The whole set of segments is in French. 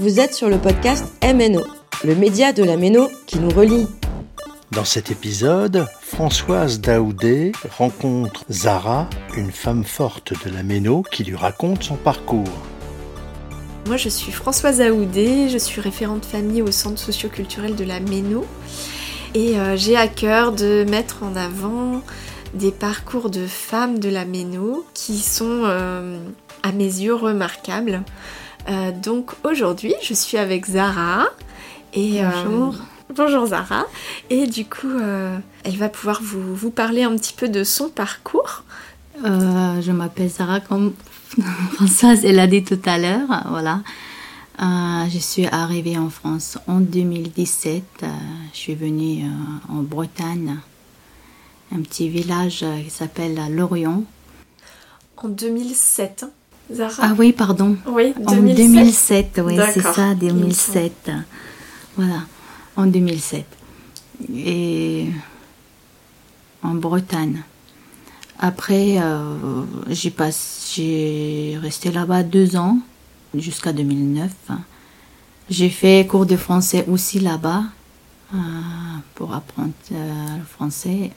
Vous êtes sur le podcast MNO, le média de la Méno qui nous relie. Dans cet épisode, Françoise Daoudé rencontre Zara, une femme forte de la Méno qui lui raconte son parcours. Moi, je suis Françoise Aoudé, je suis référente famille au centre socioculturel de la Méno et euh, j'ai à cœur de mettre en avant des parcours de femmes de la Méno qui sont euh, à mes yeux remarquables. Euh, donc aujourd'hui, je suis avec Zara et Bonjour. bonjour Zara et du coup, elle va pouvoir vous, vous parler un petit peu de son parcours. Euh, je m'appelle Sarah, comme Françoise elle a dit tout à l'heure. Voilà. Euh, je suis arrivée en France en 2017. Euh, je suis venue euh, en Bretagne, un petit village euh, qui s'appelle Lorient. En 2007, hein, Zara Ah oui, pardon. Oui, En 2007, oui, c'est ça, 2007. Voilà, en 2007. Et en Bretagne. Après, euh, j'ai pass- j'ai resté là-bas deux ans, jusqu'à 2009. J'ai fait cours de français aussi là-bas, euh, pour apprendre euh, le français.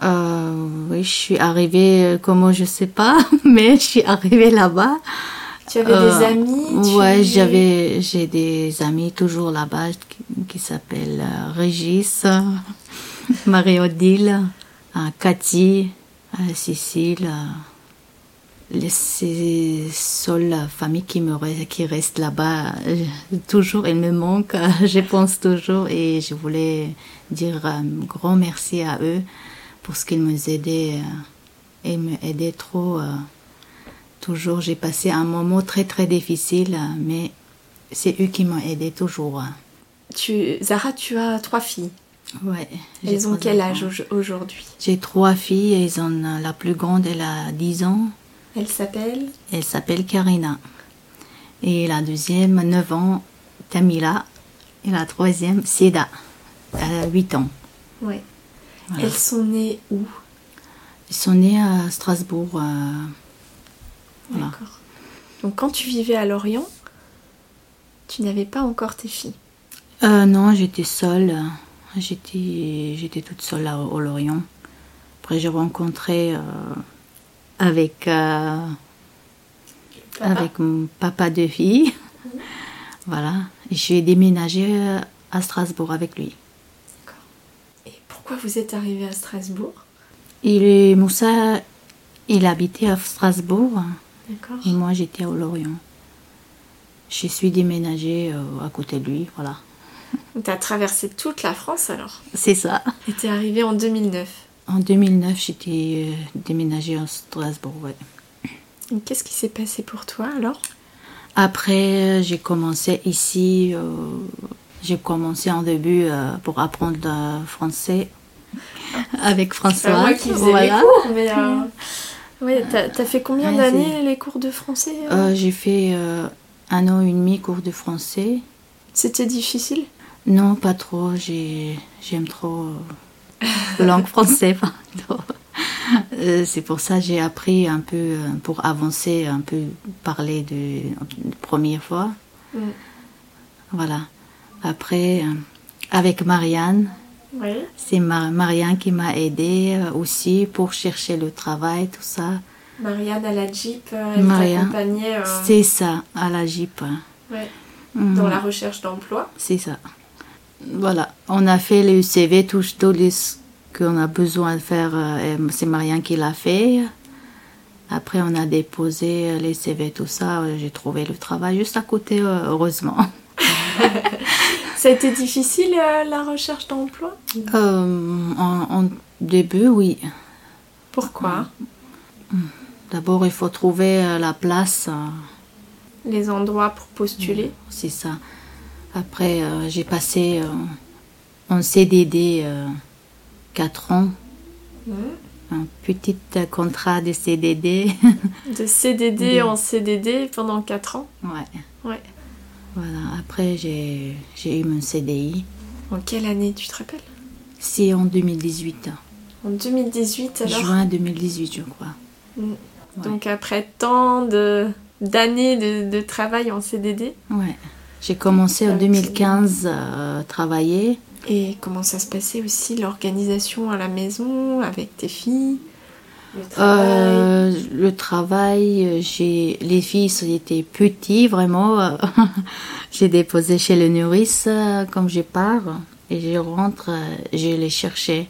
Euh, euh, oui, je suis arrivée, euh, comment je sais pas, mais je suis arrivée là-bas. Tu avais Euh, des amis tu- Ouais, j'avais, j'ai des amis toujours là-bas qui, qui s'appellent euh, Régis, Marie-Odile, euh, Cathy, euh, Cécile. euh, C'est seule famille qui me re- qui reste là-bas. Euh, Toujours, elle me manque. Je pense toujours et je voulais dire un grand merci à eux pour ce qu'ils nous aidaient euh, et me aidaient trop. euh, Toujours, j'ai passé un moment très très difficile, euh, mais c'est eux qui m'ont aidé toujours. Tu, Zara, tu as trois filles. Ouais. Elles ont quel âge au- aujourd'hui? J'ai trois filles, elles ont, euh, la plus grande, elle a 10 ans, Elles s'appellent elle s'appelle Karina. Et la deuxième, 9 ans, Tamila. Et la troisième, Seda, elle a 8 ans. Oui. Voilà. Elles sont nées où? Ils sont nés à Strasbourg. euh, Voilà. D'accord. Donc quand tu vivais à Lorient, tu n'avais pas encore tes filles? Euh, non, j'étais seule. J'étais, j'étais toute seule au Lorient. Après, j'ai rencontré euh, avec, euh, avec mon papa de fille. Voilà. Et je suis déménagée euh, à Strasbourg avec lui. Pourquoi vous êtes arrivée à Strasbourg? Et Moussa, il habitait à Strasbourg. D'accord. Et moi, j'étais au Lorient. Je suis déménagée euh, à côté de lui. Voilà. Tu as traversé toute la France alors? C'est ça. Et t'es arrivée en 2009. En 2009, j'étais euh, déménagée à Strasbourg. Ouais. Qu'est-ce qui s'est passé pour toi alors? Après, euh, j'ai commencé ici, euh, j'ai commencé en début euh, pour apprendre le français avec François. Moi qui faisais Voilà. les cours, mais... Euh... Ouais, t'as fait combien Ouais, d'années les cours de français euh Euh, j'ai fait un an et demi cours de français. C'était difficile? Non, pas trop. J'ai, j'aime trop la langue française. c'est pour ça que j'ai appris un peu pour avancer, un peu parler de, de première fois. Mm. Voilà. Après, avec Marianne, Oui. c'est Ma- Marianne qui m'a aidée euh, aussi pour chercher le travail, tout ça. Marianne à la Jeep, euh, elle t'accompagnait euh, C'est ça, à la Jeep. ouais, Mhm. dans la recherche d'emploi. C'est ça. Voilà, on a fait le CV, tout, tout ce qu'on a besoin de faire, c'est Marianne qui l'a fait. Après, on a déposé les CV, tout ça. J'ai trouvé le travail juste à côté, heureusement. Ça a été difficile euh, la recherche d'emploi? Euh, en, en début, oui. Pourquoi? D'abord, il faut trouver euh, la place. Les endroits pour postuler? C'est ça. Après, j'ai passé en CDD 4 ans, Mhm. un petit contrat de CDD. De CDD en CDD pendant 4 ans? Ouais. Ouais. Voilà. Après, j'ai eu mon CDI. En quelle année, tu te rappelles? C'est en 2018. En 2018 alors? Juin 2018, je crois. Mm. Ouais. Donc après tant de d'années de, de travail en CDD. Ouais. J'ai commencé en Ok. 2015 à travailler. Et comment ça se passait aussi, l'organisation à la maison, avec tes filles? Le travail Euh, le travail, euh, j'ai les filles étaient petits vraiment. j'ai déposé chez le nourrice euh, comme je pars et je rentre, je les cherchais.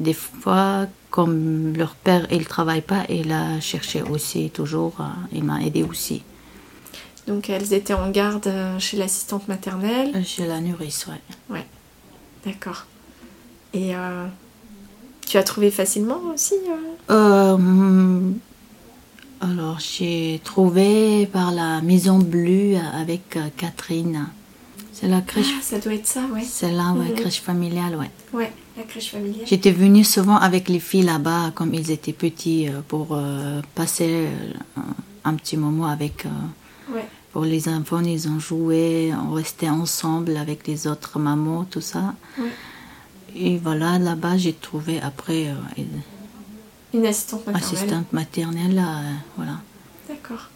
Des fois, comme leur père il travaille pas, il a cherché aussi toujours. il m'a aidé aussi Donc elles étaient en garde chez l'assistante maternelle. Chez la nourrice, ouais. D'accord. Et euh, tu as trouvé facilement aussi euh Euh, hum, alors, j'ai trouvé par la Maison Bleue avec euh, Catherine. C'est la crèche. Ah, ça doit être ça, ouais. C'est là, ouais, Mhm. crèche familiale, ouais. Ouais, la crèche familiale. J'étais venue souvent avec les filles là-bas, comme ils étaient petits, pour euh, passer un, un petit moment avec. euh, Ouais. pour les enfants, ils ont joué, on restait ensemble avec les autres mamans, tout ça. Ouais. Et voilà, là-bas, j'ai trouvé après euh, une Une assistante maternelle. assistante maternelle, euh, voilà. D'accord.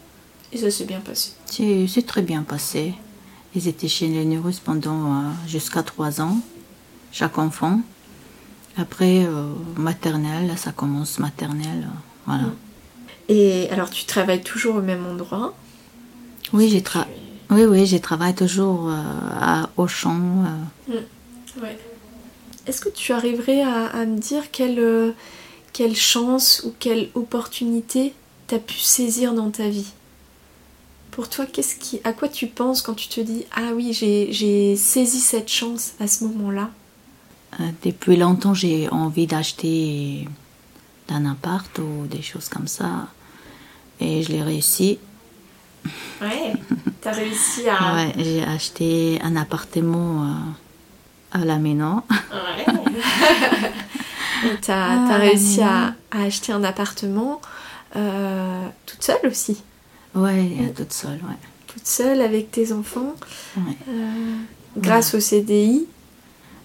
Et ça s'est bien passé. C'est très bien passé. Ils étaient chez les Nurus pendant euh, jusqu'à trois ans, chaque enfant. Après, euh, maternelle, là, ça commence maternelle, voilà. Mm. Et alors tu travailles toujours au même endroit? Oui, j'ai tra oui, oui, j'ai travaillé toujours euh, à Auchan. euh, Ouais. Est-ce que tu arriverais à, à me dire quelle, euh, quelle chance ou quelle opportunité t'as pu saisir dans ta vie? Pour toi, qu'est-ce qui, à quoi tu penses quand tu te dis Ah oui, j'ai j'ai saisi cette chance à ce moment-là? Euh, depuis longtemps, j'ai envie d'acheter un appart ou des choses comme ça. Et je l'ai réussi. Ouais. T'as réussi à. Ouais, j'ai acheté un appartement euh, à la Ménon. Ouais. Et t'as Ah, réussi à, à acheter un appartement euh, toute seule aussi. Ouais, euh, toute seule, ouais. Toute seule avec tes enfants. Ouais. euh, grâce au CDI.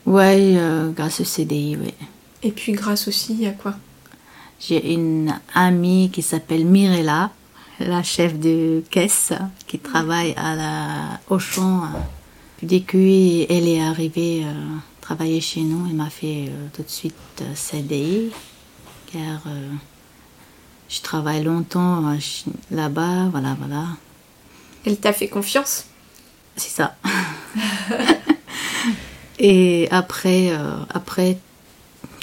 Ouais, euh, grâce au CDI, oui. Et puis grâce aussi à quoi? J'ai une amie qui s'appelle Mirella, la chef de caisse, qui travaille à la Auchan. Dès qu'elle est arrivée euh, travailler chez nous, elle m'a fait euh, tout de suite euh, CDI, car euh, je travaille longtemps là-bas, voilà, voilà. Elle t'a fait confiance? C'est ça. Et après, après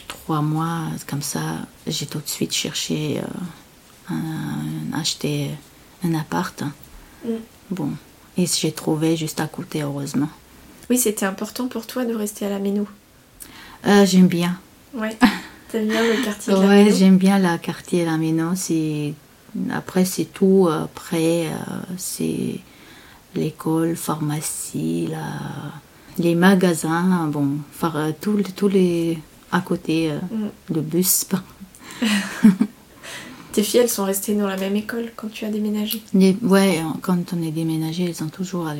trois mois, comme ça, j'ai tout de suite cherché un, acheter un appart. Mm. Bon, et j'ai trouvé juste à côté, heureusement. Oui, c'était important pour toi de rester à la Ménou. Euh, j'aime bien. Ouais. T'aimes bien le quartier de la Ouais, Ménou j'aime bien le quartier La Ménon. C'est après c'est tout euh, près. euh, c'est l'école, pharmacie, la... les magasins. Bon, enfin, euh, tous les- tous les à côté, euh, Mm. le bus. Tes filles, elles sont restées dans la même école quand tu as déménagé. Les- ouais, quand on est déménagé, ils ont toujours euh,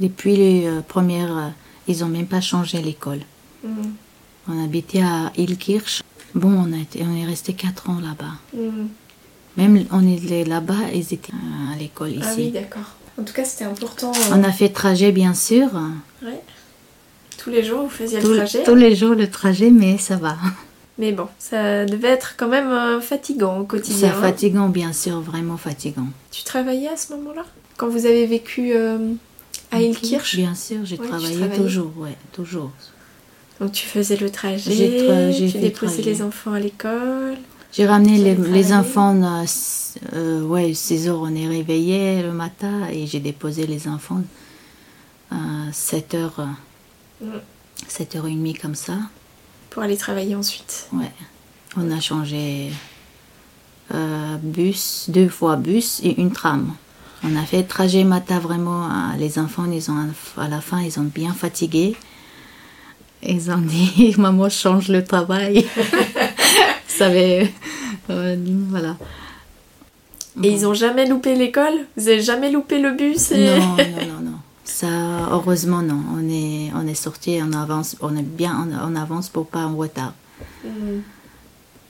depuis les euh, premières, euh, ils ont même pas changé l'école. Mm. On habitait à Ilkirch. Bon, on a été, on est resté quatre ans là-bas. Mm. Même on est là-bas, ils étaient à l'école ici. Ah oui, d'accord. En tout cas, c'était important. euh, On a fait trajet, bien sûr. ouais. Tous les jours, vous faisiez le trajet. tous les jours le trajet, mais ça va. Mais bon, ça devait être quand même euh, fatigant au C'est quotidien. hein. fatigant, bien sûr, vraiment fatigant. Tu travaillais à ce moment-là? Quand vous avez vécu euh, à Ilkirch Bien sûr, j'ai Ouais, travaillé toujours, ouais, toujours. Donc tu faisais le trajet, J'ai tra- tu déposais les enfants à l'école. J'ai ramené les, enfants, à s- euh, ouais, 6 heures, on est réveillés le matin et j'ai déposé les enfants à 7 heures, Mm. 7 heures et demie comme ça. Pour aller travailler ensuite. Ouais. On a changé euh, bus, deux fois bus et une tram. On a fait trajet matin vraiment. hein, Les enfants, ils ont, à la fin, ils ont bien fatigué. Ils ont dit, maman, change le travail. Vous savez, euh, voilà. Et ils ont jamais loupé l'école? Vous avez jamais loupé le bus et... Non, non, non, non. Ça, heureusement, non. On est, on est sorti, on avance, on est bien en, en avance pour pas en retard. Mm.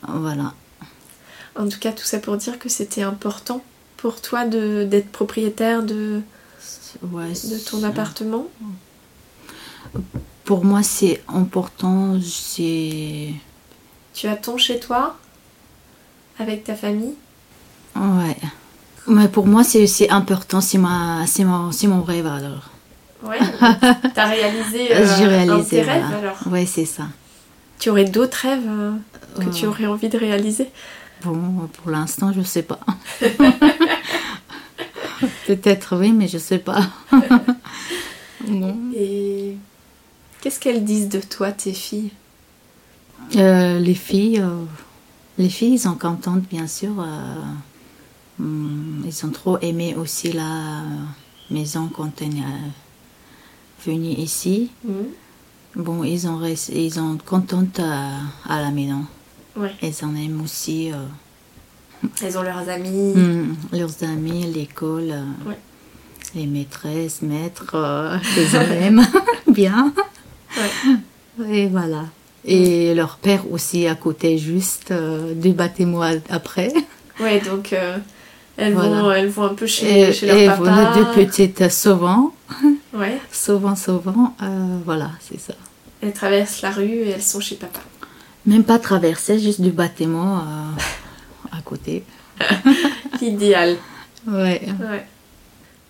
Voilà. En tout cas, tout ça pour dire que c'était important pour toi d'être propriétaire de, Ouais, de ton appartement Pour moi, c'est important. C'est. Tu as ton chez toi avec ta famille Ouais. Mais pour moi, c'est important. C'est mon... mon rêve alors. Ouais. T'as réalisé euh, J'ai un de réalisé. tes rêves alors Ouais, c'est ça. Tu aurais d'autres rêves euh, que Euh, tu aurais envie de réaliser? Bon, pour l'instant, je sais pas. Peut-être oui, mais je sais pas. non. Et qu'est-ce qu'elles disent de toi, tes filles? Euh, les filles, euh, les filles sont contentes, bien sûr. Euh, hum, ils ont trop aimé aussi la maison quand on est euh, venu ici. Bon, ils ont ils sont contentes à, à la maison. Ouais. Ils en aiment aussi euh, Elles ont leurs amis. hum, leurs amis, l'école, euh, Ouais. les maîtresses, maîtres, euh, ils en aiment bien. Ouais. Et voilà. Et leur père aussi à côté, juste euh, deux bâtiments après. Ouais, donc euh, elles, Voilà. vont, elles vont un peu chez, Et, chez leur et papa. voilà, deux petites souvent, Ouais. souvent, souvent. euh, voilà, c'est ça. Elles traversent la rue et elles sont chez papa. Même pas traverser, juste du bâtiment euh, à côté. Idéal. Ouais. Ouais.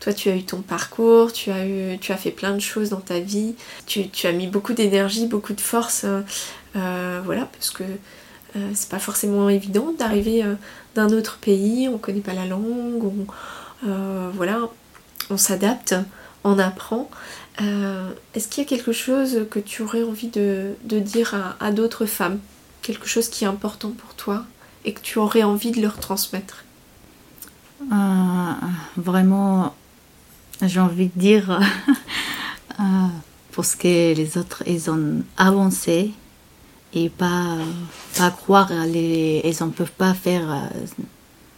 Toi, tu as eu ton parcours, tu as, eu, tu as fait plein de choses dans ta vie, tu, tu as mis beaucoup d'énergie, beaucoup de force, euh, euh, voilà, parce que euh, c'est pas forcément évident d'arriver euh, d'un autre pays, on connaît pas la langue, on, euh, voilà, on s'adapte, on apprend. Euh, Est-ce qu'il y a quelque chose que tu aurais envie de, dire à, d'autres femmes? Quelque chose qui est important pour toi et que tu aurais envie de leur transmettre? Vraiment, j'ai envie de dire, parce que les autres, ils ont avancé et pas, pas croire, les, ne peuvent pas faire euh,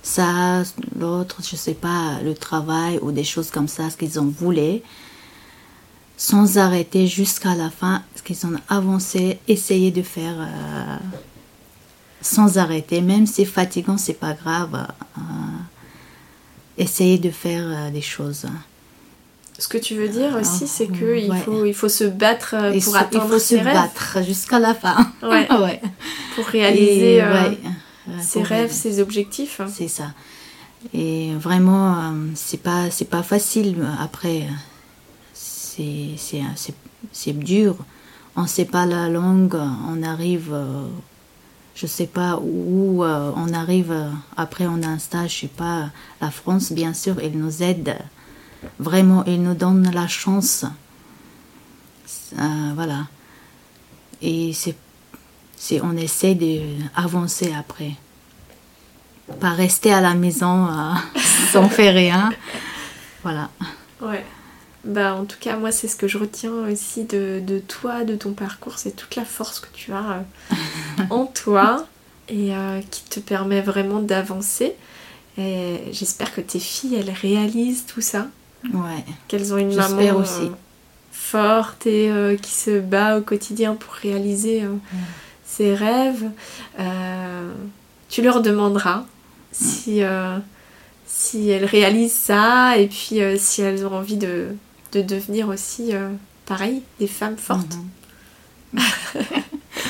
ça, l'autre, je sais pas, le travail ou des choses comme ça, ce qu'ils ont voulu, sans arrêter jusqu'à la fin, ce qu'ils ont avancé, essayer de faire euh, sans arrêter, même si c'est fatigant, c'est pas grave. euh, essayer de faire euh, des choses. Ce que tu veux dire aussi, Ah, c'est que il ouais. faut, il faut se battre euh, Il pour faut- il atteindre faut ses se rêves, battre jusqu'à la fin. Ouais. ouais. pour réaliser Et, euh, ses pour rêves, ses objectifs. C'est ça. Et vraiment, euh, c'est pas, c'est pas facile. Après, c'est, c'est, c'est, c'est dur. On sait pas la langue. On arrive, euh, je sais pas où euh, on arrive. Après, on a un stage, je sais pas. La France, bien sûr, elle nous aide. Vraiment, elle nous donne la chance. Euh, voilà. Et c'est, c'est, on essaie d'avancer après pas rester à la maison euh, sans faire rien. Voilà. Ouais. Bah, en tout cas, moi, c'est ce que je retiens aussi de, de toi, de ton parcours. C'est toute la force que tu as euh, en toi et euh, qui te permet vraiment d'avancer. Et j'espère que tes filles, elles réalisent tout ça. Ouais. Qu'elles ont une maman aussi. euh, forte et euh, qui se bat au quotidien pour réaliser euh, ses rêves. Tu leur demanderas si, si elles réalisent ça et puis si elles ont envie de, de devenir aussi, pareil, des femmes fortes. Mhm.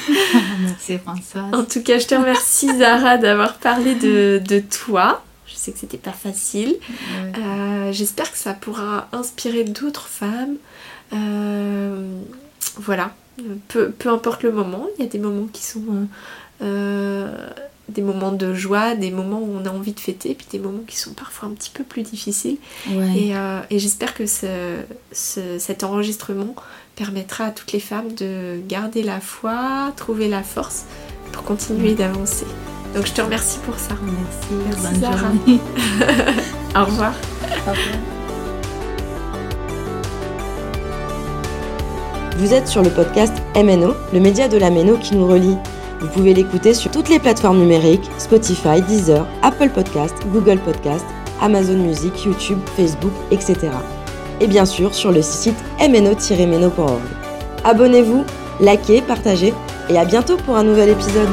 Merci Françoise. En tout cas, je te remercie Zara d'avoir parlé de, de toi. Je sais que c'était pas facile. Ouais. Euh, J'espère que ça pourra inspirer d'autres femmes. Euh, voilà, peu, peu importe le moment, il y a des moments qui sont euh, des moments de joie, des moments où on a envie de fêter, puis des moments qui sont parfois un petit peu plus difficiles. Ouais. Et, et j'espère que ce- ce- cet enregistrement permettra à toutes les femmes de garder la foi, trouver la force pour continuer d'avancer. Donc je te remercie pour ça. Merci. Merci, Bonne journée. Au revoir. Au revoir. Vous êtes sur le podcast MNO, le média de la Méno qui nous relie. Vous pouvez l'écouter sur toutes les plateformes numériques, Spotify, Deezer, Apple Podcast, Google Podcast, Amazon Music, YouTube, Facebook, etc. Et bien sûr sur le site mno-meno.org. Abonnez-vous, likez, partagez et à bientôt pour un nouvel épisode.